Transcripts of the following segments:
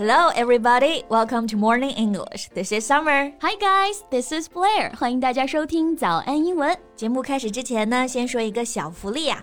Hello, everybody. Welcome to Morning English. This is Summer. Hi, guys. This is Blair. 欢迎大家收听早安英文。节目开始之前呢，先说一个小福利啊！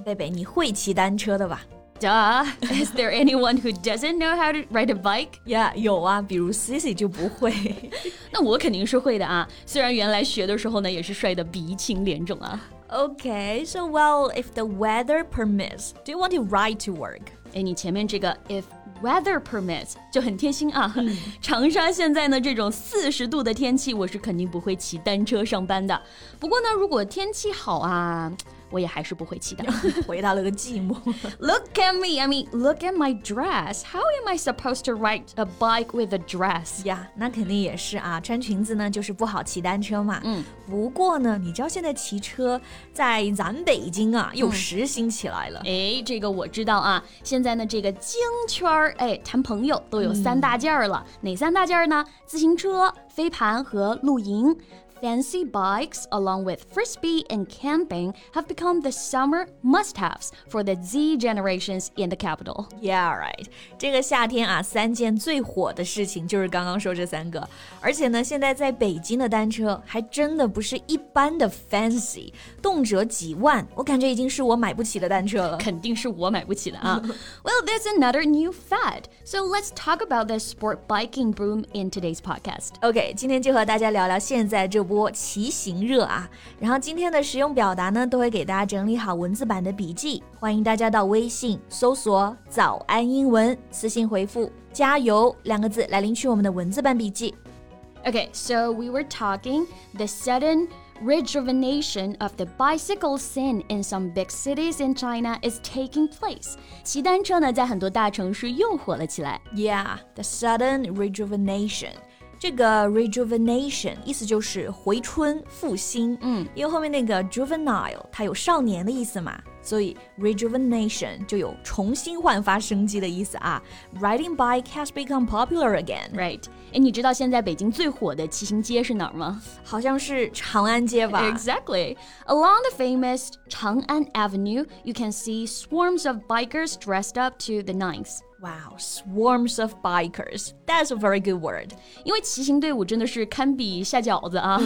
嗯，贝贝，你会骑单车的吧？Duh. Is there anyone who doesn't know how to ride a bike? Yeah，有啊，比如 Cici 就不会。那我肯定是会的啊，虽然原来学的时候呢，也是摔得鼻青脸肿啊。Okay, so well, if the weather permits, do you want to ride to work? 哎，你前面这个 if weather permits 就很贴心啊。嗯、长沙现在呢这种四十度的天气，我是肯定不会骑单车上班的。不过呢，如果天气好啊。 我也还是不会骑的，回到了个寂寞。Look at me, I mean, look at my dress. How am I supposed to ride a bike with a dress? 呀，那肯定也是啊，穿裙子呢就是不好骑单车嘛。嗯，不过呢，你知道现在骑车在咱北京啊又时兴起来了。哎，这个我知道啊。现在呢，这个京圈儿，哎，谈朋友都有三大件儿了。哪三大件儿呢？自行车、飞盘和露营。Fancy bikes, along with frisbee and camping, have become the summer must-haves for the Z generations in the capital. Yeah, right. 这个夏天啊，三件最火的事情就是刚刚说这三个。而且呢，现在在北京的单车还真的不是一般的 fancy，动辄几万，我感觉已经是我买不起的单车了。肯定是我买不起的啊。well, there's another new fad. So let's talk about the sport biking boom in today's podcast. OK，今天就和大家聊聊现在这。 波骑行热啊！然后今天的实用表达呢，都会给大家整理好文字版的笔记，欢迎大家到微信搜索“早安英文”，私信回复“加油”两个字来领取我们的文字版笔记。Okay, so we were talking the sudden rejuvenation of the bicycle scene in some big cities in China is taking place. 骑单车呢，在很多大城市又火了起来。Yeah, the sudden rejuvenation. 这个 rejuvenation 意思就是回春复兴，嗯，因为后面那个 juvenile 它有少年的意思嘛，所以 rejuvenation 就有重新焕发生机的意思啊。Riding bike has become popular again, right？哎，你知道现在北京最火的骑行街是哪儿吗？好像是长安街吧？Exactly. Along the famous Chang'an Avenue, you can see swarms of bikers dressed up to the nines. Wow, swarms of bikers. That's a very good word. 因为骑行队伍真的是堪比下饺子啊！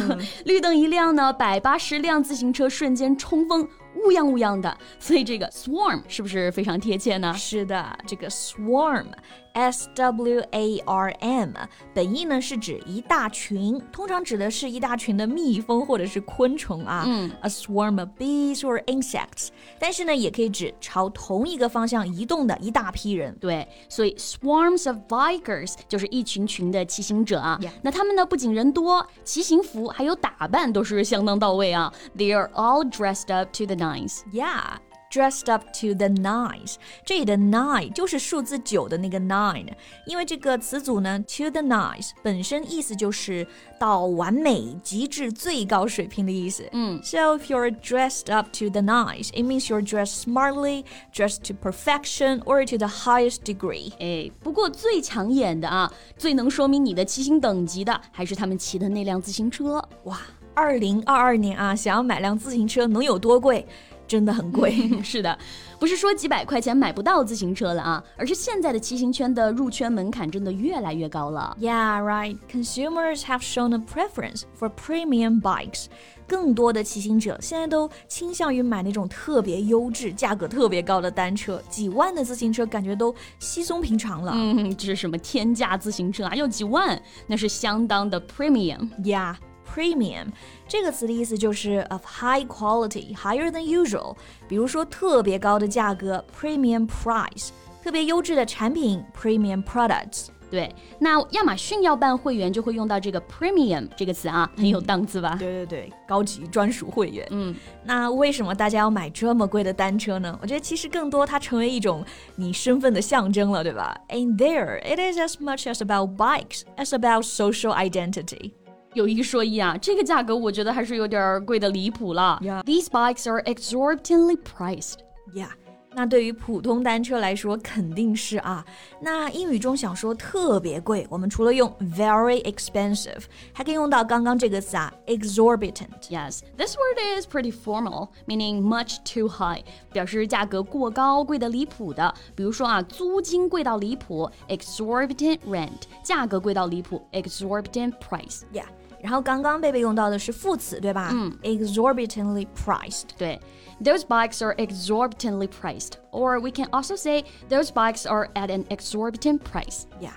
绿灯一亮呢，百八十辆自行车瞬间冲锋。 乌泱乌泱的，所以这个 swarm 是不是非常贴切呢？是的，这个 swarm swarm，s w a r m，本意呢是指一大群，通常指的是一大群的蜜蜂或者是昆虫啊。嗯，a swarm of bees or insects。但是呢，也可以指朝同一个方向移动的一大批人。对，所以 swarms of bikers 就是一群群的骑行者啊。那他们呢，不仅人多，骑行服还有打扮都是相当到位啊。They are all dressed up to the nines. Yeah. Dressed up to the nines，这里的 nine 就是数字九的那个 nine，因为这个词组呢，to the nines 本身意思就是到完美、极致、最高水平的意思。嗯，So if you're dressed up to the nines, it means you're dressed smartly, dressed to perfection or to the highest degree。哎，不过最抢眼的啊，最能说明你的骑行等级的，还是他们骑的那辆自行车。哇！二零二二年啊，想要买辆自行车能有多贵？ 真的很贵。是的，不是说几百块钱买不到自行车了啊，而是现在的骑行圈的入圈门槛真的越来越高了。Yeah, right. Consumers have shown a preference for premium bikes. 更多的骑行者现在都倾向于买那种特别优质、价格特别高的单车，几万的自行车感觉都稀松平常了。嗯，这是什么天价自行车啊？要几万？那是相当的 premium。Yeah. Premium 这个词的意思就是 of high quality, higher than usual。比如说特别高的价格，premium price；特别优质的产品，premium products。 对，那亚马逊要办会员就会用到这个 premium 这个词啊，很有档次吧？对对对，高级专属会员。嗯，那为什么大家要买这么贵的单车呢？我觉得其实更多它成为一种你身份的象征了，对吧？And there, it is as much as about bikes as about social identity. 有一说一啊，这个价格我觉得还是有点贵的离谱了。Yeah. These bikes are exorbitantly priced. Yeah. 那对于普通单车来说肯定是啊。那英语中想说特别贵，我们除了用 very expensive，还可以用到刚刚这个词啊，exorbitant。 Yes, this word is pretty formal, meaning much too high，表示价格过高、贵的离谱的。比如说啊，租金贵到离谱，exorbitant rent；价格贵到离谱，exorbitant price。 Yeah。 然后刚刚贝贝用到的是副词，对吧？嗯，exorbitantly priced。对，those bikes are exorbitantly priced, or we can also say those bikes are at an exorbitant price. Yeah。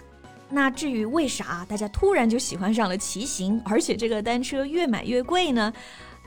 那至于为啥大家突然就喜欢上了骑行，而且这个单车越买越贵呢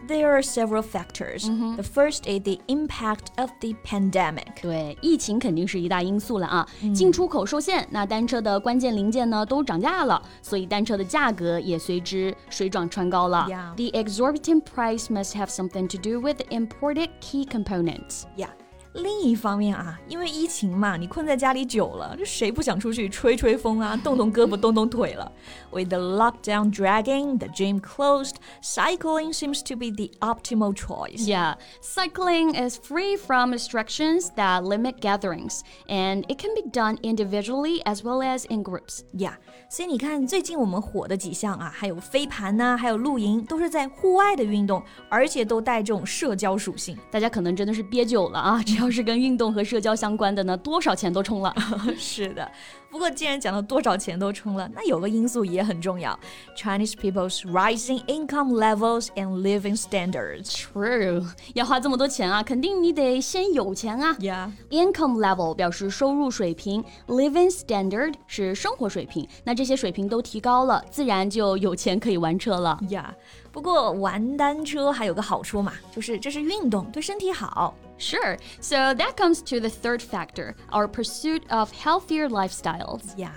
？There are several factors. The first is the impact of the pandemic. 对，疫情肯定是一大因素了啊，进出口受限，那单车的关键零件呢都涨价了，所以单车的价格也随之水涨船高了。 Yeah. The exorbitant price must have something to do with imported key components. Yeah. 另一方面啊，因为疫情嘛，你困在家里久了，这谁不想出去吹吹风啊，动动胳膊，动动腿了？With the lockdown dragging, the gym closed, cycling seems to be the optimal choice. Yeah, cycling is free from restrictions that limit gatherings, and it can be done individually as well as in groups. Yeah，所以你看，最近我们火的几项啊，还有飞盘呐、还有露营，都是在户外的运动，而且都带这种社交属性。大家可能真的是憋久了啊！只 要是跟运动和社交相关的呢，多少钱都充了。是的，不过既然讲到多少钱都充了，那有个因素也很重要：Chinese people's rising income levels and living standards。True，要花这么多钱啊，肯定你得先有钱啊。Yeah。Income level 表示收入水平，living standard 是生活水平。那这些水平都提高了，自然就有钱可以玩车了。Yeah. 不过玩单车还有个好处嘛，就是这是运动，对身体好。Sure. So that comes to the third factor, our pursuit of healthier lifestyles. Yeah.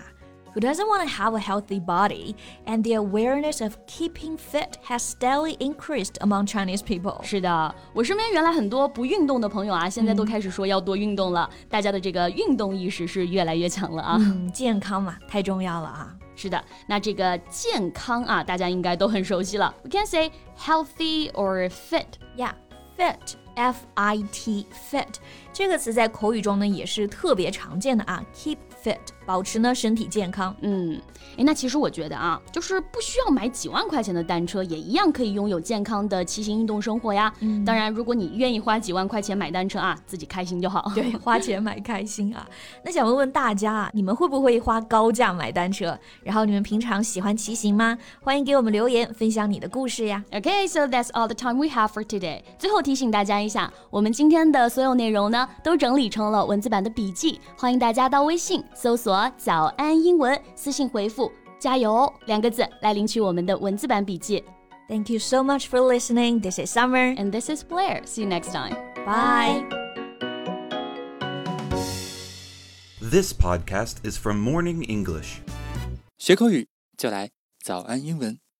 Who doesn't want to have a healthy body? And the awareness of keeping fit has steadily increased among Chinese people. 是的，我身边原来很多不运动的朋友啊，现在都开始说要多运动了。大家的这个运动意识是越来越强了啊。嗯，健康嘛，太重要了啊。是的，那这个健康啊，大家应该都很熟悉了。We can say healthy or fit. Yeah, fit, F-I-T, fit 这个词在口语中呢也是特别常见的啊。Keep fit，保持呢身体健康。嗯，哎，那其实我觉得啊，就是不需要买几万块钱的单车，也一样可以拥有健康的骑行运动生活呀。嗯当然，如果你愿意花几万块钱买单车啊，自己开心就好。对，花钱买开心啊。那想问问大家啊，你们会不会花高价买单车？然后你们平常喜欢骑行吗？欢迎给我们留言，分享你的故事呀。Okay, so that's all the time we have for today. 最后提醒大家一下，我们今天的所有内容呢，都整理成了文字版的笔记，欢迎大家到微信搜索“早安英文”，私信回复“加油”两个字来领取我们的文字版笔记。 Thank you so much for listening. This is Summer. And this is Blair. See you next time. Bye. This podcast is from Morning English. 学口语就来早安英文。